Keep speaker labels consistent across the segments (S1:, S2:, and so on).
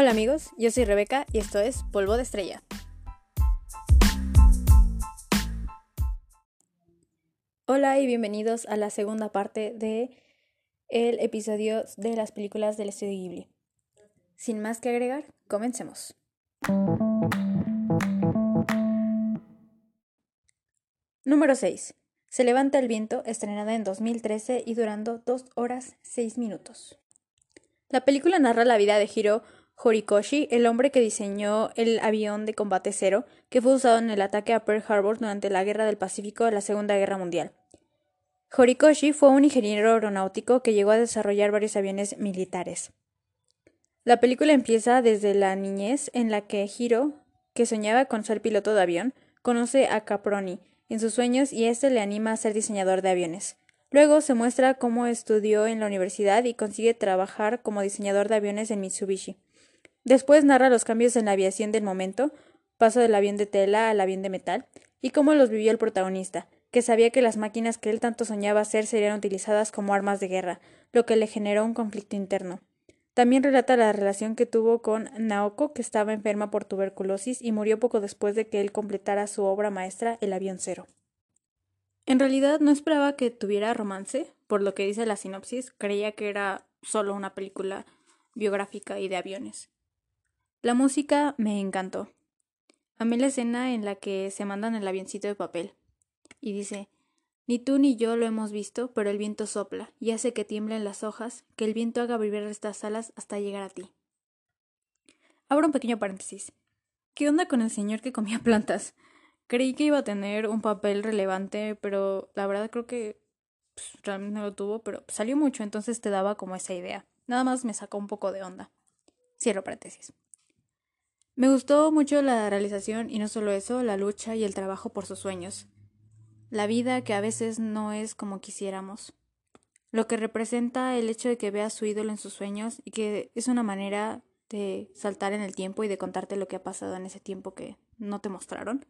S1: Hola amigos, yo soy Rebeca y esto es Polvo de Estrella. Hola y bienvenidos a la segunda parte de el episodio de las películas del estudio Ghibli. Sin más que agregar, comencemos. Número 6. Se levanta el viento, estrenada en 2013 y durando 2 horas 6 minutos. La película narra la vida de Hiro Horikoshi, el hombre que diseñó el avión de combate cero que fue usado en el ataque a Pearl Harbor durante la Guerra del Pacífico de la Segunda Guerra Mundial. Horikoshi fue un ingeniero aeronáutico que llegó a desarrollar varios aviones militares. La película empieza desde la niñez en la que Hiro, que soñaba con ser piloto de avión, conoce a Caproni en sus sueños y éste le anima a ser diseñador de aviones. Luego se muestra cómo estudió en la universidad y consigue trabajar como diseñador de aviones en Mitsubishi. Después narra los cambios en la aviación del momento, paso del avión de tela al avión de metal, y cómo los vivió el protagonista, que sabía que las máquinas que él tanto soñaba hacer serían utilizadas como armas de guerra, lo que le generó un conflicto interno. También relata la relación que tuvo con Naoko, que estaba enferma por tuberculosis y murió poco después de que él completara su obra maestra El avión cero. En realidad no esperaba que tuviera romance, por lo que dice la sinopsis, creía que era solo una película biográfica y de aviones. La música me encantó. Amé la escena en la que se mandan el avioncito de papel. Y dice, ni tú ni yo lo hemos visto, pero el viento sopla y hace que tiemblen las hojas, que el viento haga vibrar estas alas hasta llegar a ti. Abro un pequeño paréntesis. ¿Qué onda con el señor que comía plantas? Creí que iba a tener un papel relevante, pero la verdad creo que pues, realmente no lo tuvo, pero salió mucho, entonces te daba como esa idea. Nada más me sacó un poco de onda. Cierro paréntesis. Me gustó mucho la realización y no solo eso, la lucha y el trabajo por sus sueños. La vida que a veces no es como quisiéramos. Lo que representa el hecho de que veas su ídolo en sus sueños y que es una manera de saltar en el tiempo y de contarte lo que ha pasado en ese tiempo que no te mostraron.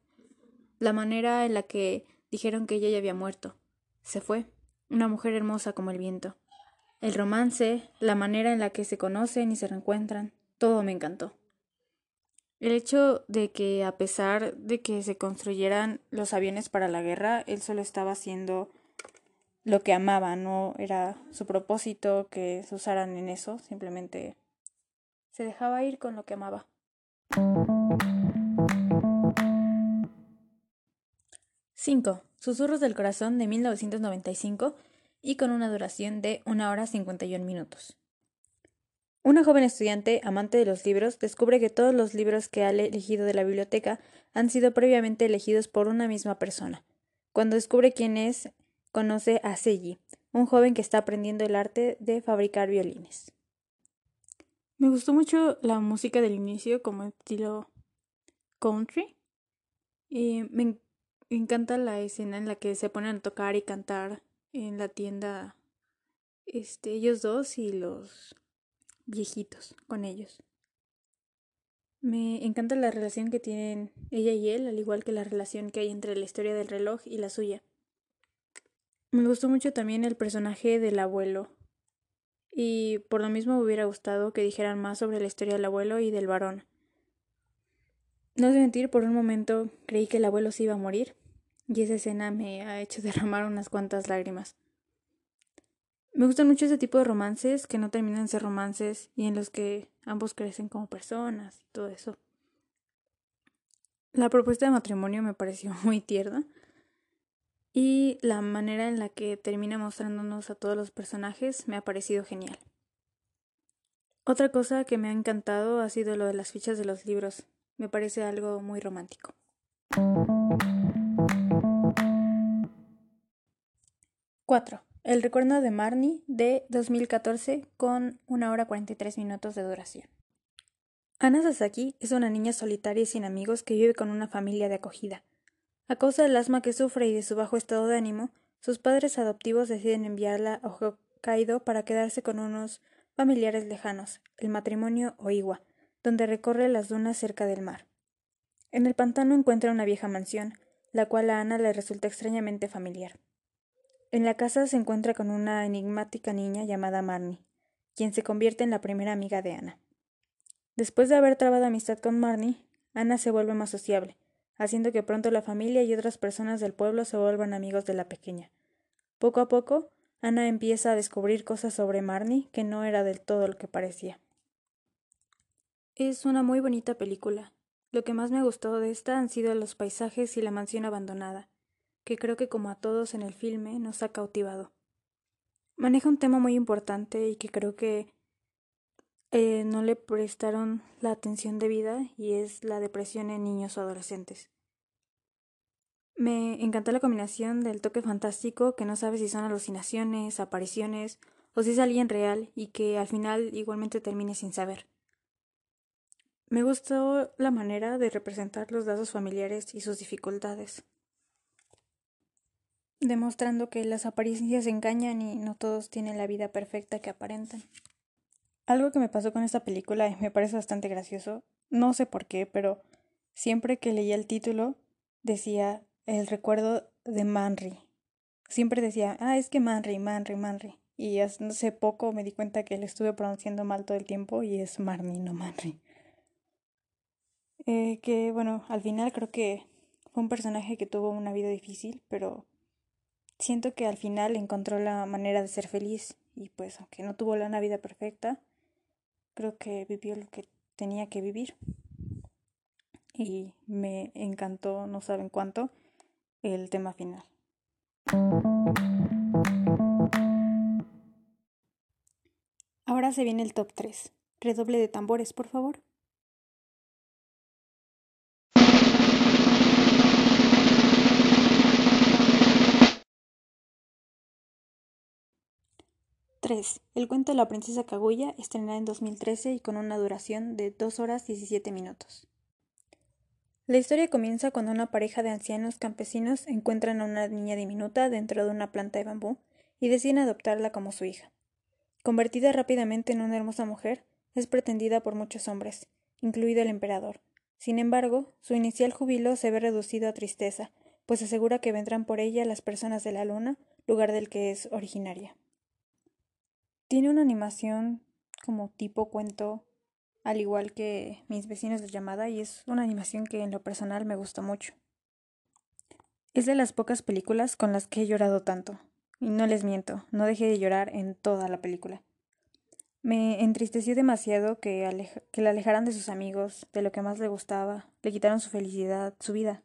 S1: La manera en la que dijeron que ella ya había muerto. Se fue. Una mujer hermosa como el viento. El romance, la manera en la que se conocen y se reencuentran, todo me encantó. El hecho de que a pesar de que se construyeran los aviones para la guerra, él solo estaba haciendo lo que amaba, no era su propósito que se usaran en eso, simplemente se dejaba ir con lo que amaba. Cinco. Susurros del corazón de 1995 y con una duración de una hora 51 minutos. Una joven estudiante, amante de los libros, descubre que todos los libros que ha elegido de la biblioteca han sido previamente elegidos por una misma persona. Cuando descubre quién es, conoce a Seiji, un joven que está aprendiendo el arte de fabricar violines. Me gustó mucho la música del inicio como estilo country y me encanta la escena en la que se ponen a tocar y cantar en la tienda este ellos dos y los viejitos con ellos. Me encanta la relación que tienen ella y él, al igual que la relación que hay entre la historia del reloj y la suya. Me gustó mucho también el personaje del abuelo. Y por lo mismo me hubiera gustado que dijeran más sobre la historia del abuelo y del varón. No sé mentir, por un momento creí que el abuelo se iba a morir, y esa escena me ha hecho derramar unas cuantas lágrimas. Me gustan mucho ese tipo de romances que no terminan de ser romances y en los que ambos crecen como personas y todo eso. La propuesta de matrimonio me pareció muy tierna y la manera en la que termina mostrándonos a todos los personajes me ha parecido genial. Otra cosa que me ha encantado ha sido lo de las fichas de los libros. Me parece algo muy romántico. Cuatro. El recuerdo de Marnie de 2014 con una hora 43 minutos de duración. Ana Sasaki es una niña solitaria y sin amigos que vive con una familia de acogida. A causa del asma que sufre y de su bajo estado de ánimo, sus padres adoptivos deciden enviarla a Hokkaido para quedarse con unos familiares lejanos, el matrimonio Oiwa, donde recorre las dunas cerca del mar. En el pantano encuentra una vieja mansión, la cual a Ana le resulta extrañamente familiar. En la casa se encuentra con una enigmática niña llamada Marnie, quien se convierte en la primera amiga de Ana. Después de haber trabado amistad con Marnie, Ana se vuelve más sociable, haciendo que pronto la familia y otras personas del pueblo se vuelvan amigos de la pequeña. Poco a poco, Ana empieza a descubrir cosas sobre Marnie que no era del todo lo que parecía. Es una muy bonita película. Lo que más me gustó de esta han sido los paisajes y la mansión abandonada, que creo que como a todos en el filme nos ha cautivado. Maneja un tema muy importante y que creo que eh, no le prestaron la atención debida y es la depresión en niños o adolescentes. Me encantó la combinación del toque fantástico que no sabe si son alucinaciones, apariciones o si es alguien real y que al final igualmente termine sin saber. Me gustó la manera de representar los lazos familiares y sus dificultades, demostrando que las apariencias engañan y no todos tienen la vida perfecta que aparentan. Algo que me pasó con esta película y me parece bastante gracioso, no sé por qué, pero siempre que leía el título decía el recuerdo de Manry. Siempre decía, ah, es que Manry, Manry, Manry. Y hace poco me di cuenta que le estuve pronunciando mal todo el tiempo y es Marnie, no Manry. Eh, que bueno, al final creo que fue un personaje que tuvo una vida difícil, pero siento que al final encontró la manera de ser feliz y pues aunque no tuvo la vida perfecta, creo que vivió lo que tenía que vivir. Y me encantó, no saben cuánto, el tema final. Ahora se viene el top 3. Redoble de tambores, por favor. El cuento de la princesa Kaguya, estrenada en 2013 y con una duración de 2 horas 17 minutos. La historia comienza cuando una pareja de ancianos campesinos encuentran a una niña diminuta dentro de una planta de bambú y deciden adoptarla como su hija. Convertida rápidamente en una hermosa mujer, es pretendida por muchos hombres, incluido el emperador. Sin embargo, su inicial jubilo se ve reducido a tristeza, pues asegura que vendrán por ella las personas de la luna, lugar del que es originaria. Tiene una animación como tipo cuento, al igual que mis vecinos de llamada, y es una animación que en lo personal me gusta mucho. Es de las pocas películas con las que he llorado tanto. Y no les miento, no dejé de llorar en toda la película. Me entristeció demasiado que, que la alejaran de sus amigos, de lo que más le gustaba, le quitaron su felicidad, su vida.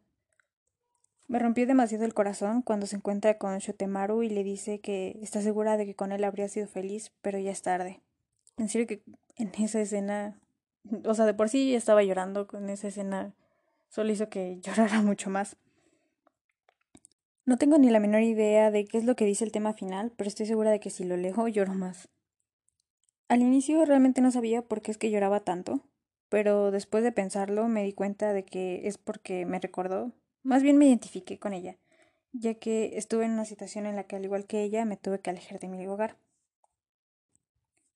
S1: Me rompió demasiado el corazón cuando se encuentra con Shotemaru y le dice que está segura de que con él habría sido feliz, pero ya es tarde. En serio que en esa escena, o sea, de por sí estaba llorando con esa escena, solo hizo que llorara mucho más. No tengo ni la menor idea de qué es lo que dice el tema final, pero estoy segura de que si lo leo lloro más. Al inicio realmente no sabía por qué es que lloraba tanto, pero después de pensarlo me di cuenta de que es porque me recordó más bien me identifiqué con ella, ya que estuve en una situación en la que, al igual que ella, me tuve que alejar de mi hogar.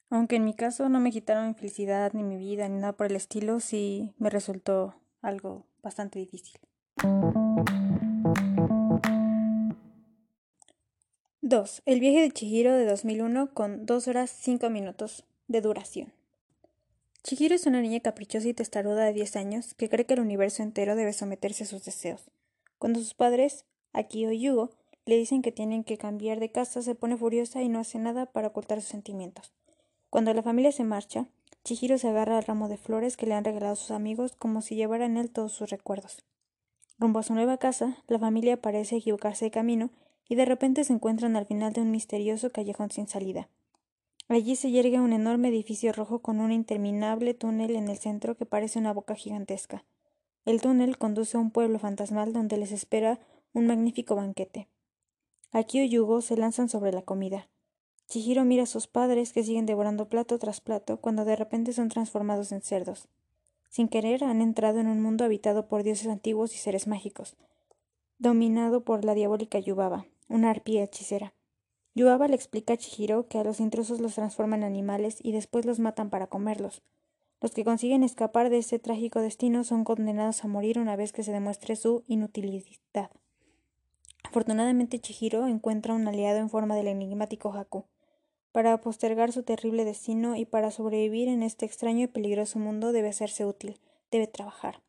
S1: Aunque en mi caso no me quitaron mi felicidad, ni mi vida, ni nada por el estilo, sí me resultó algo bastante difícil. 2. El viaje de Chihiro de 2001 con 2 horas 5 minutos de duración. Chihiro es una niña caprichosa y testaruda de 10 años que cree que el universo entero debe someterse a sus deseos. Cuando sus padres, Aki o Yugo, le dicen que tienen que cambiar de casa, se pone furiosa y no hace nada para ocultar sus sentimientos. Cuando la familia se marcha, Chihiro se agarra al ramo de flores que le han regalado sus amigos como si llevara en él todos sus recuerdos. Rumbo a su nueva casa, la familia parece equivocarse de camino y de repente se encuentran al final de un misterioso callejón sin salida. Allí se yergue un enorme edificio rojo con un interminable túnel en el centro que parece una boca gigantesca. El túnel conduce a un pueblo fantasmal donde les espera un magnífico banquete. Aquí y Yugo se lanzan sobre la comida. Chihiro mira a sus padres que siguen devorando plato tras plato cuando de repente son transformados en cerdos. Sin querer han entrado en un mundo habitado por dioses antiguos y seres mágicos, dominado por la diabólica Yubaba, una arpía hechicera. Yubaba le explica a Chihiro que a los intrusos los transforman en animales y después los matan para comerlos, los que consiguen escapar de ese trágico destino son condenados a morir una vez que se demuestre su inutilidad. Afortunadamente Chihiro encuentra un aliado en forma del enigmático Haku. Para postergar su terrible destino y para sobrevivir en este extraño y peligroso mundo debe hacerse útil, debe trabajar.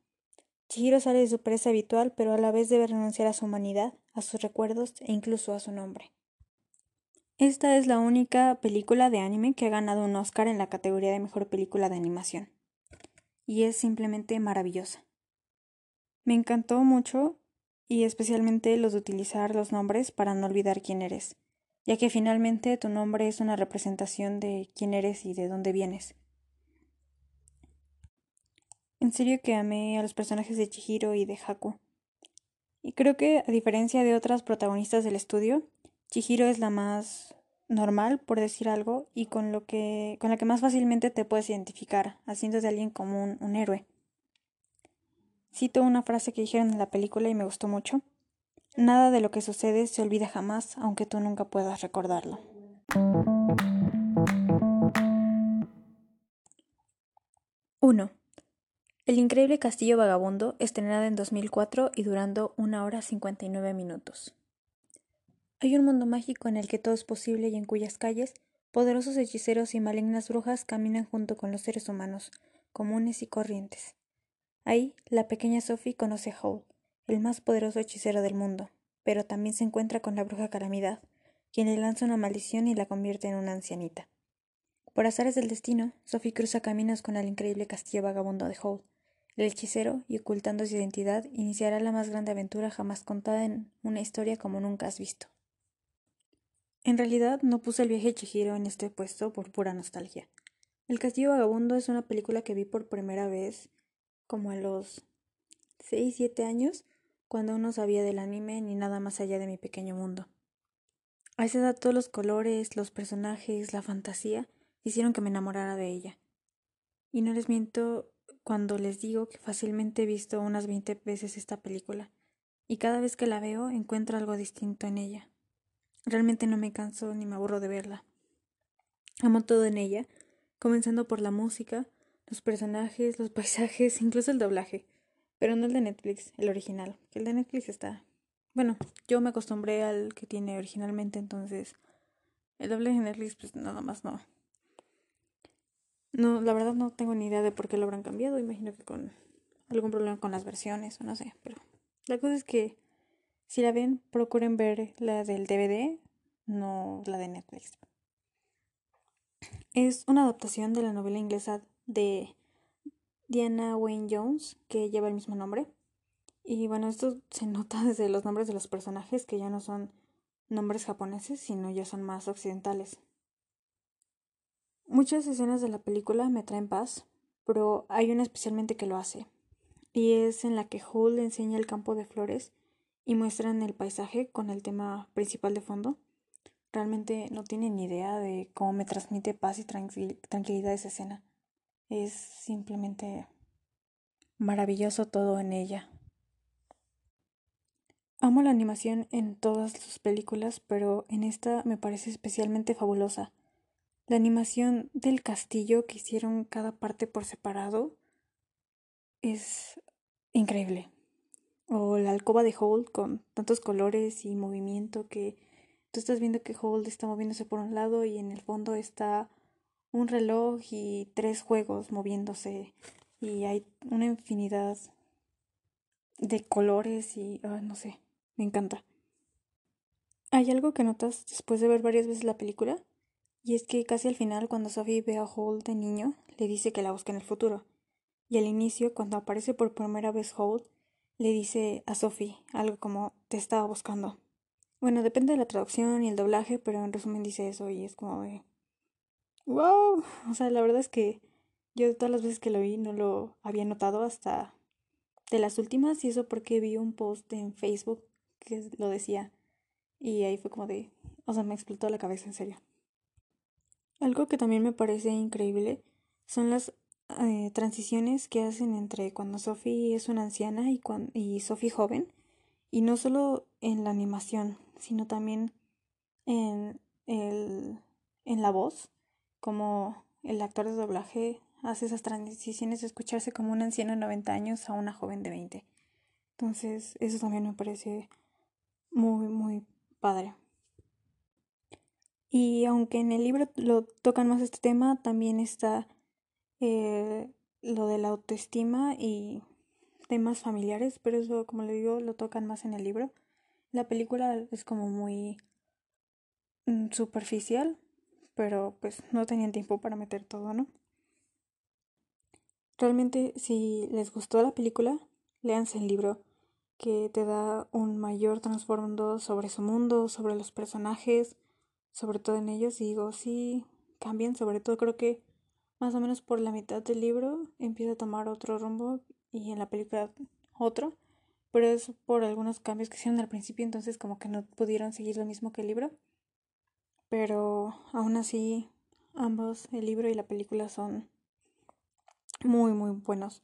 S1: Chihiro sale de su presa habitual, pero a la vez debe renunciar a su humanidad, a sus recuerdos e incluso a su nombre. Esta es la única película de anime que ha ganado un Oscar en la categoría de mejor película de animación. Y es simplemente maravillosa. Me encantó mucho y especialmente los de utilizar los nombres para no olvidar quién eres, ya que finalmente tu nombre es una representación de quién eres y de dónde vienes. En serio que amé a los personajes de Chihiro y de Haku. Y creo que, a diferencia de otras protagonistas del estudio, Chihiro es la más normal, por decir algo, y con lo que con la que más fácilmente te puedes identificar, haciendo de alguien como un, héroe. Cito una frase que dijeron en la película y me gustó mucho. Nada de lo que sucede se olvida jamás, aunque tú nunca puedas recordarlo. Uno. El increíble Castillo Vagabundo, estrenada en 2004 y durando una hora 59 minutos. Hay un mundo mágico en el que todo es posible y en cuyas calles poderosos hechiceros y malignas brujas caminan junto con los seres humanos, comunes y corrientes. Ahí, la pequeña Sophie conoce a Howl, el más poderoso hechicero del mundo, pero también se encuentra con la bruja Calamidad, quien le lanza una maldición y la convierte en una ancianita. Por azares del destino, Sophie cruza caminos con el increíble castillo vagabundo de Howl. El hechicero, y ocultando su identidad, iniciará la más grande aventura jamás contada en una historia como nunca has visto. En realidad no puse el viaje de Chihiro en este puesto por pura nostalgia. El Castillo Vagabundo es una película que vi por primera vez como a los 6, 7 años, cuando no sabía del anime ni nada más allá de mi pequeño mundo. A esa edad todos los colores, los personajes, la fantasía hicieron que me enamorara de ella. Y no les miento cuando les digo que fácilmente he visto unas 20 veces esta película, y cada vez que la veo encuentro algo distinto en ella. Realmente no me canso ni me aburro de verla. Amo todo en ella, comenzando por la música, los personajes, los paisajes, incluso el doblaje. Pero no el de Netflix, el original. El de Netflix está. Bueno, yo me acostumbré al que tiene originalmente, entonces. El doblaje de Netflix, pues nada más no. No, la verdad no tengo ni idea de por qué lo habrán cambiado. Imagino que con algún problema con las versiones o no sé. Pero la cosa es que si la ven, procuren ver la del DVD, no la de Netflix. Es una adaptación de la novela inglesa de Diana Wayne Jones, que lleva el mismo nombre. Y bueno, esto se nota desde los nombres de los personajes, que ya no son nombres japoneses, sino ya son más occidentales. Muchas escenas de la película me traen paz, pero hay una especialmente que lo hace, y es en la que Hull enseña el campo de flores y muestran el paisaje con el tema principal de fondo. Realmente no tienen idea de cómo me transmite paz y tranquilidad esa escena. Es simplemente maravilloso todo en ella. Amo la animación en todas sus películas, pero en esta me parece especialmente fabulosa. La animación del castillo que hicieron cada parte por separado es increíble o la alcoba de Hold con tantos colores y movimiento que tú estás viendo que Hold está moviéndose por un lado y en el fondo está un reloj y tres juegos moviéndose y hay una infinidad de colores y no sé, me encanta. Hay algo que notas después de ver varias veces la película y es que casi al final cuando Sophie ve a Hold de niño le dice que la busca en el futuro y al inicio cuando aparece por primera vez Hold le dice a Sophie algo como te estaba buscando. Bueno, depende de la traducción y el doblaje, pero en resumen dice eso y es como de wow. O sea, la verdad es que yo de todas las veces que lo vi no lo había notado hasta de las últimas y eso porque vi un post en Facebook que lo decía y ahí fue como de, o sea, me explotó la cabeza en serio. Algo que también me parece increíble son las eh, transiciones que hacen entre cuando Sophie es una anciana y, cuando, y Sophie joven, y no solo en la animación, sino también en, el, en la voz, como el actor de doblaje hace esas transiciones de escucharse como un anciano de 90 años a una joven de 20. Entonces, eso también me parece muy, muy padre. Y aunque en el libro lo tocan más este tema, también está eh, lo de la autoestima y temas familiares, pero eso, como le digo, lo tocan más en el libro. La película es como muy mm, superficial, pero pues no tenían tiempo para meter todo, ¿no? Realmente, si les gustó la película, léanse el libro, que te da un mayor trasfondo sobre su mundo, sobre los personajes, sobre todo en ellos. Y digo, sí, cambian, sobre todo creo que más o menos por la mitad del libro empieza a tomar otro rumbo y en la película otro, pero es por algunos cambios que hicieron al principio, entonces como que no pudieron seguir lo mismo que el libro. Pero aún así, ambos, el libro y la película, son muy, muy buenos.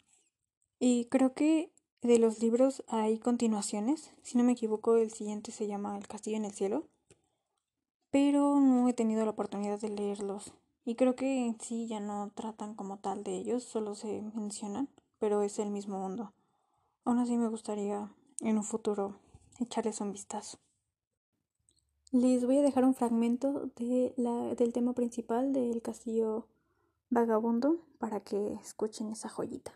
S1: Y creo que de los libros hay continuaciones. Si no me equivoco, el siguiente se llama El Castillo en el Cielo. Pero no he tenido la oportunidad de leerlos. Y creo que en sí ya no tratan como tal de ellos, solo se mencionan, pero es el mismo mundo. Aún así me gustaría en un futuro echarles un vistazo. Les voy a dejar un fragmento de la, del tema principal del castillo vagabundo para que escuchen esa joyita.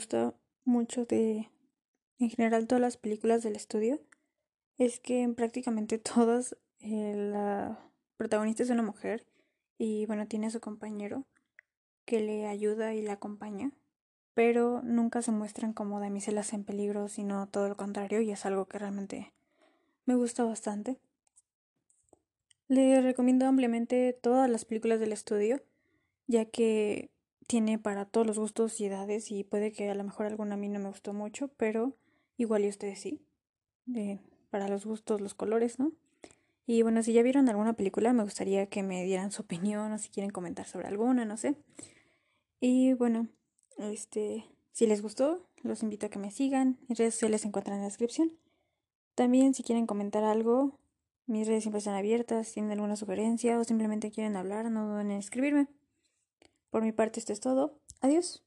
S1: Gusta mucho de, en general, todas las películas del estudio es que en prácticamente todas eh, la protagonista es una mujer y bueno, tiene su compañero que le ayuda y le acompaña, pero nunca se muestran como damiselas en peligro, sino todo lo contrario y es algo que realmente me gusta bastante. Le recomiendo ampliamente todas las películas del estudio, ya que tiene para todos los gustos y edades y puede que a lo mejor alguna a mí no me gustó mucho, pero igual y ustedes sí. para los gustos, los colores, ¿no? Y bueno, si ya vieron alguna película, me gustaría que me dieran su opinión o si quieren comentar sobre alguna, no sé. Y bueno, este, si les gustó, los invito a que me sigan. Mis redes sociales se encuentran en la descripción. También si quieren comentar algo, mis redes siempre están abiertas, si tienen alguna sugerencia o simplemente quieren hablar, no duden en escribirme. Por mi parte esto es todo. Adiós.